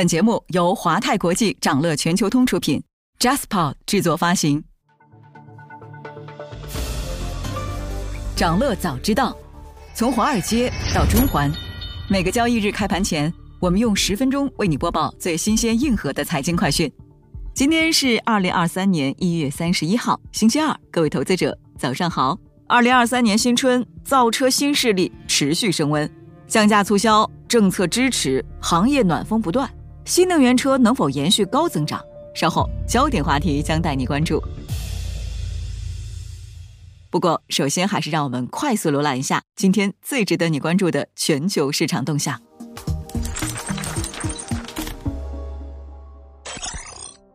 本节目由华泰国际掌乐全球通出品，JasPod 制作发行。掌乐早知道，从华尔街到中环，每个交易日开盘前，我们用十分钟为你播报最新鲜、硬核的财经快讯。今天是二零二三年一月三十一号，星期二，各位投资者早上好。二零二三年新春，造车新势力持续升温，降价促销，政策支持，行业暖风不断。新能源车能否延续高增长？稍后焦点话题将带你关注。不过，首先还是让我们快速浏览一下今天最值得你关注的全球市场动向。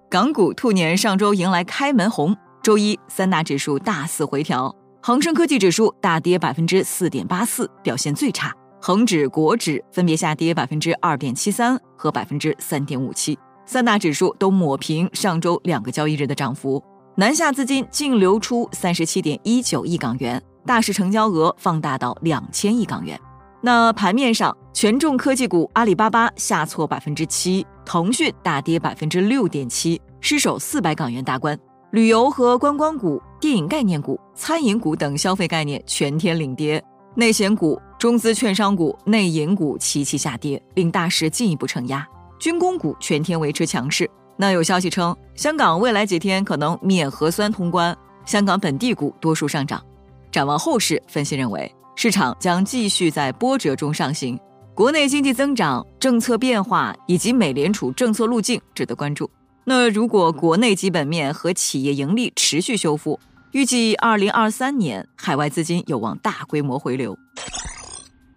港股兔年上周迎来开门红，周一三大指数大肆回调，恒生科技指数大跌百分之四点八四，表现最差。恒指、国指分别下跌百分之二点七三和百分之三点五七，三大指数都抹平上周两个交易日的涨幅。南下资金净流出三十七点一九亿港元，大市成交额放大到两千亿港元。那盘面上，权重科技股阿里巴巴下挫百分之七，腾讯大跌百分之六点七，失守四百港元大关。旅游和观光股、电影概念股、餐饮股等消费概念全天领跌。内险股、中资券商股、内银股齐齐下跌，令大市进一步承压。军工股全天维持强势。那有消息称，香港未来几天可能免核酸通关，香港本地股多数上涨。展望后市，分析认为市场将继续在波折中上行。国内经济增长、政策变化以及美联储政策路径值得关注。那如果国内基本面和企业盈利持续修复，预计二零二三年海外资金有望大规模回流，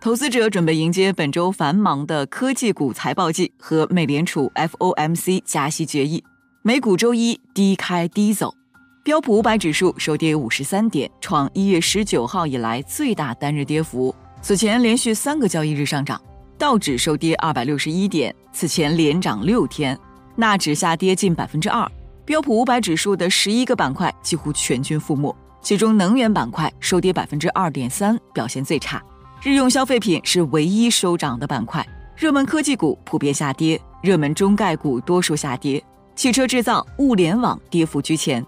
投资者准备迎接本周繁忙的科技股财报季和美联储 FOMC 加息决议。美股周一低开低走，标普五百指数收跌五十三点，创一月十九号以来最大单日跌幅。此前连续三个交易日上涨，道指收跌二百六十一点，此前连涨六天，纳指下跌近百分之二。标普五百指数的十一个板块几乎全军覆没，其中能源板块收跌百分之二点三，表现最差。日用消费品是唯一收涨的板块，热门科技股普遍下跌，热门中概股多数下跌，汽车制造、物联网跌幅居前。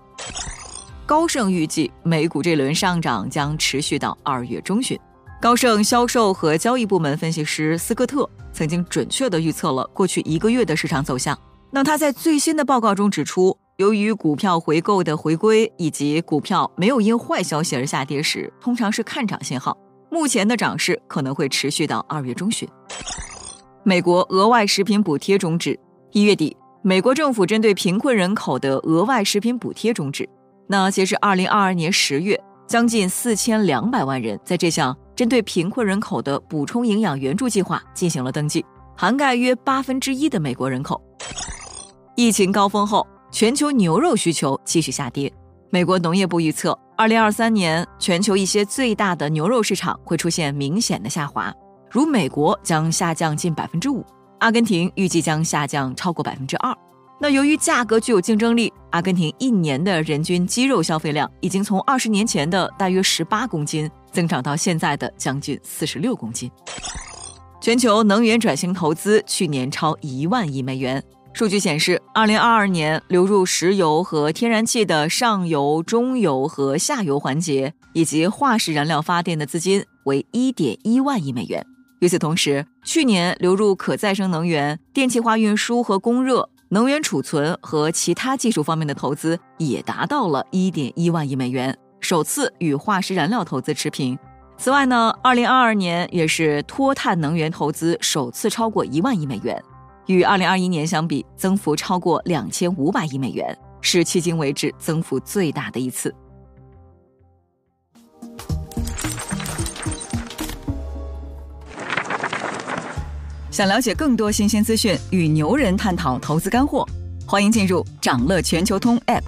高盛预计美股这轮上涨将持续到二月中旬。高盛销售和交易部门分析师斯科特曾经准确地预测了过去一个月的市场走向。那他在最新的报告中指出。由于股票回购的回归以及股票没有因坏消息而下跌时，通常是看涨信号。目前的涨势可能会持续到二月中旬。美国额外食品补贴终止，一月底，美国政府针对贫困人口的额外食品补贴终止。那截至二零二二年十月，将近四千两百万人在这项针对贫困人口的补充营养援助计划进行了登记，涵盖约八分之一的美国人口。疫情高峰后。全球牛肉需求继续下跌。美国农业部预测，二零二三年全球一些最大的牛肉市场会出现明显的下滑，如美国将下降近百分之五，阿根廷预计将下降超过百分之二。那由于价格具有竞争力，阿根廷一年的人均鸡肉消费量已经从二十年前的大约十八公斤增长到现在的将近四十六公斤。全球能源转型投资去年超一万亿美元。数据显示，二零二二年流入石油和天然气的上游、中游和下游环节，以及化石燃料发电的资金为一点一万亿美元。与此同时，去年流入可再生能源、电气化运输和供热、能源储存和其他技术方面的投资也达到了一点一万亿美元，首次与化石燃料投资持平。此外呢，二零二二年也是脱碳能源投资首次超过一万亿美元。与二零二一年相比，增幅超过两千五百亿美元，是迄今为止增幅最大的一次。想了解更多新鲜资讯，与牛人探讨投资干货，欢迎进入掌乐全球通 App。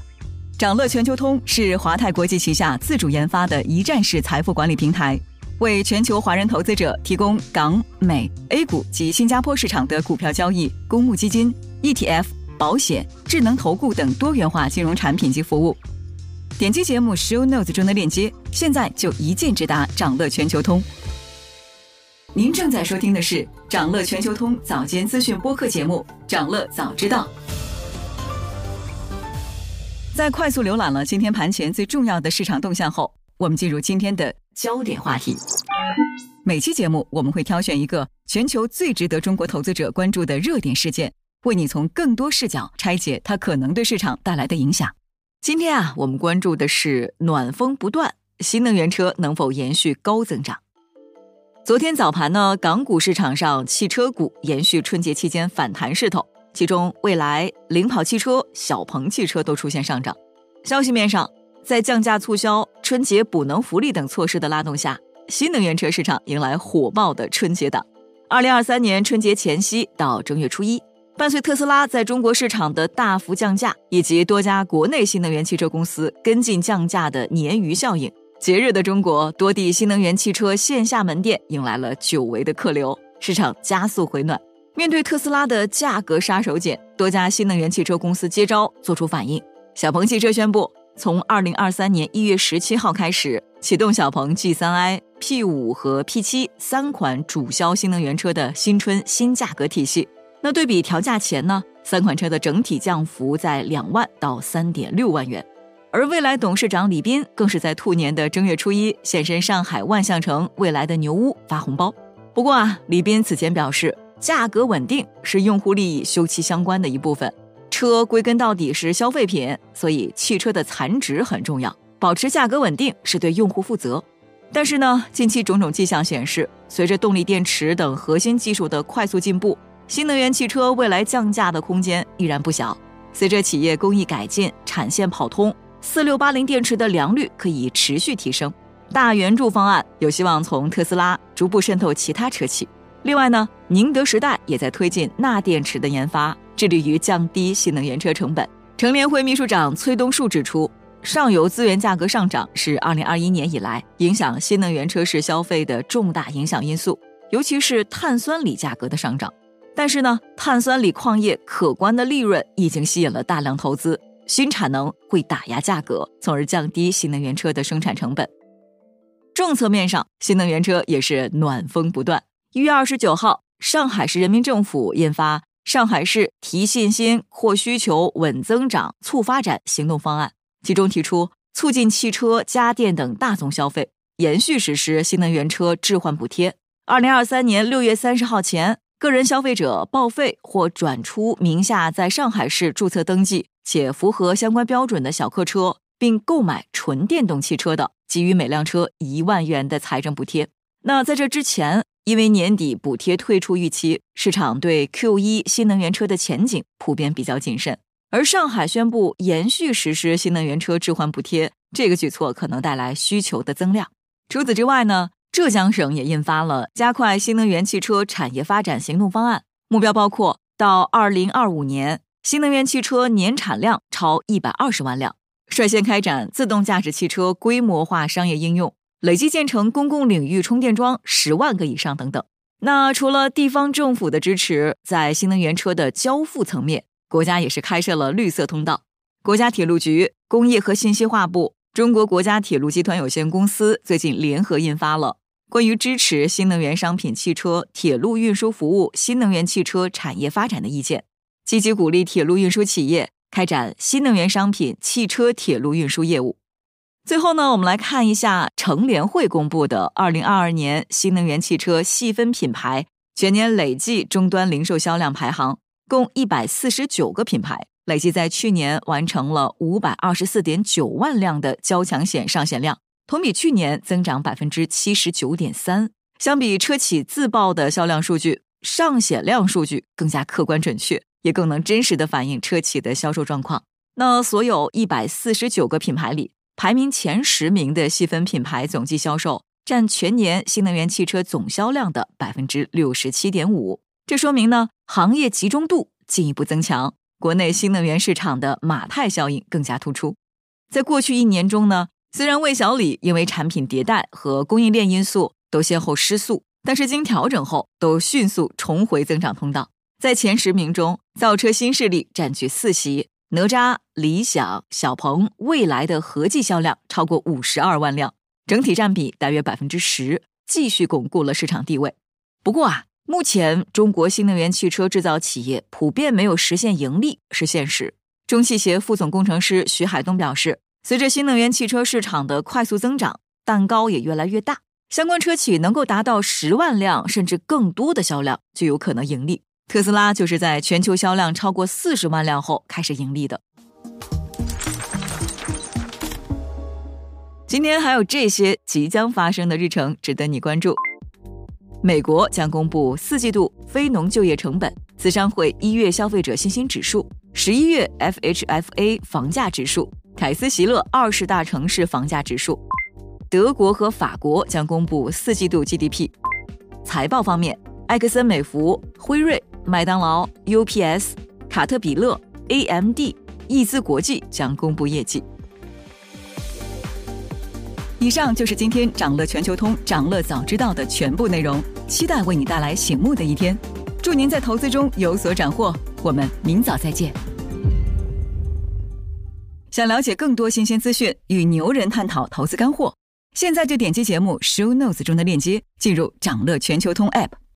掌乐全球通是华泰国际旗下自主研发的一站式财富管理平台。为全球华人投资者提供港、美、A 股及新加坡市场的股票交易、公募基金、ETF、保险、智能投顾等多元化金融产品及服务。点击节目 Show Notes 中的链接，现在就一键直达掌乐全球通。您正在收听的是长乐全球通早间资讯播客节目《长乐早知道》。在快速浏览了今天盘前最重要的市场动向后，我们进入今天的焦点话题。每期节目我们会挑选一个全球最值得中国投资者关注的热点事件，为你从更多视角拆解它可能对市场带来的影响。今天啊，我们关注的是暖风不断，新能源车能否延续高增长？昨天早盘呢，港股市场上汽车股延续春节期间反弹势头，其中蔚来、领跑汽车、小鹏汽车都出现上涨。消息面上，在降价促销、春节补能福利等措施的拉动下，新能源车市场迎来火爆的春节档。二零二三年春节前夕到正月初一，伴随特斯拉在中国市场的大幅降价，以及多家国内新能源汽车公司跟进降价的鲶鱼效应。节日的中国，多地新能源汽车线下门店迎来了久违的客流，市场加速回暖。面对特斯拉的价格杀手锏，多家新能源汽车公司接招做出反应。小鹏汽车宣布，从二零二三年一月十七号开始，启动小鹏 G3i、P5 和 P7 三款主销新能源车的新春新价格体系。那对比调价前呢，三款车的整体降幅在两万到三点六万元。而未来董事长李斌更是在兔年的正月初一现身上海万象城未来的牛屋发红包。不过啊，李斌此前表示，价格稳定是用户利益休戚相关的一部分。车归根到底是消费品，所以汽车的残值很重要，保持价格稳定是对用户负责。但是呢，近期种种迹象显示，随着动力电池等核心技术的快速进步，新能源汽车未来降价的空间依然不小。随着企业工艺改进，产线跑通。四六八零电池的良率可以持续提升，大圆柱方案有希望从特斯拉逐步渗透其他车企。另外呢，宁德时代也在推进钠电池的研发，致力于降低新能源车成本。乘联会秘书长崔东树指出，上游资源价格上涨是二零二一年以来影响新能源车市消费的重大影响因素，尤其是碳酸锂价格的上涨。但是呢，碳酸锂矿业可观的利润已经吸引了大量投资。新产能会打压价格，从而降低新能源车的生产成本。政策面上，新能源车也是暖风不断。一月二十九号，上海市人民政府印发《上海市提信心、扩需求、稳增长、促发展行动方案》，其中提出促进汽车、家电等大宗消费，延续实施新能源车置换补贴。二零二三年六月三十号前，个人消费者报废或转出名下在上海市注册登记。且符合相关标准的小客车，并购买纯电动汽车的，给予每辆车一万元的财政补贴。那在这之前，因为年底补贴退出预期，市场对 Q 一新能源车的前景普遍比较谨慎。而上海宣布延续实施新能源车置换补贴，这个举措可能带来需求的增量。除此之外呢，浙江省也印发了加快新能源汽车产业发展行动方案，目标包括到二零二五年。新能源汽车年产量超一百二十万辆，率先开展自动驾驶汽车规模化商业应用，累计建成公共领域充电桩十万个以上等等。那除了地方政府的支持，在新能源车的交付层面，国家也是开设了绿色通道。国家铁路局、工业和信息化部、中国国家铁路集团有限公司最近联合印发了关于支持新能源商品汽车、铁路运输服务、新能源汽车产业发展的意见。积极鼓励铁路运输企业开展新能源商品汽车铁路运输业务。最后呢，我们来看一下乘联会公布的二零二二年新能源汽车细分品牌全年累计终端零售销量排行，共一百四十九个品牌，累计在去年完成了五百二十四点九万辆的交强险上险量，同比去年增长百分之七十九点三。相比车企自报的销量数据，上险量数据更加客观准确。也更能真实的反映车企的销售状况。那所有一百四十九个品牌里，排名前十名的细分品牌总计销售占全年新能源汽车总销量的百分之六十七点五。这说明呢，行业集中度进一步增强，国内新能源市场的马太效应更加突出。在过去一年中呢，虽然魏小李因为产品迭代和供应链因素都先后失速，但是经调整后都迅速重回增长通道。在前十名中，造车新势力占据四席，哪吒、理想、小鹏、未来的合计销量超过五十二万辆，整体占比大约百分之十，继续巩固了市场地位。不过啊，目前中国新能源汽车制造企业普遍没有实现盈利是现实。中汽协副总工程师徐海东表示，随着新能源汽车市场的快速增长，蛋糕也越来越大，相关车企能够达到十万辆甚至更多的销量，就有可能盈利。特斯拉就是在全球销量超过四十万辆后开始盈利的。今天还有这些即将发生的日程值得你关注：美国将公布四季度非农就业成本、资商会一月消费者信心指数、十一月 FHFA 房价指数、凯斯席勒二十大城市房价指数；德国和法国将公布四季度 GDP。财报方面，埃克森美孚、辉瑞。麦当劳、UPS、卡特彼勒、AMD、易资国际将公布业绩。以上就是今天掌乐全球通、掌乐早知道的全部内容，期待为你带来醒目的一天。祝您在投资中有所斩获，我们明早再见。想了解更多新鲜资讯，与牛人探讨投资干货，现在就点击节目 show notes 中的链接，进入掌乐全球通 app。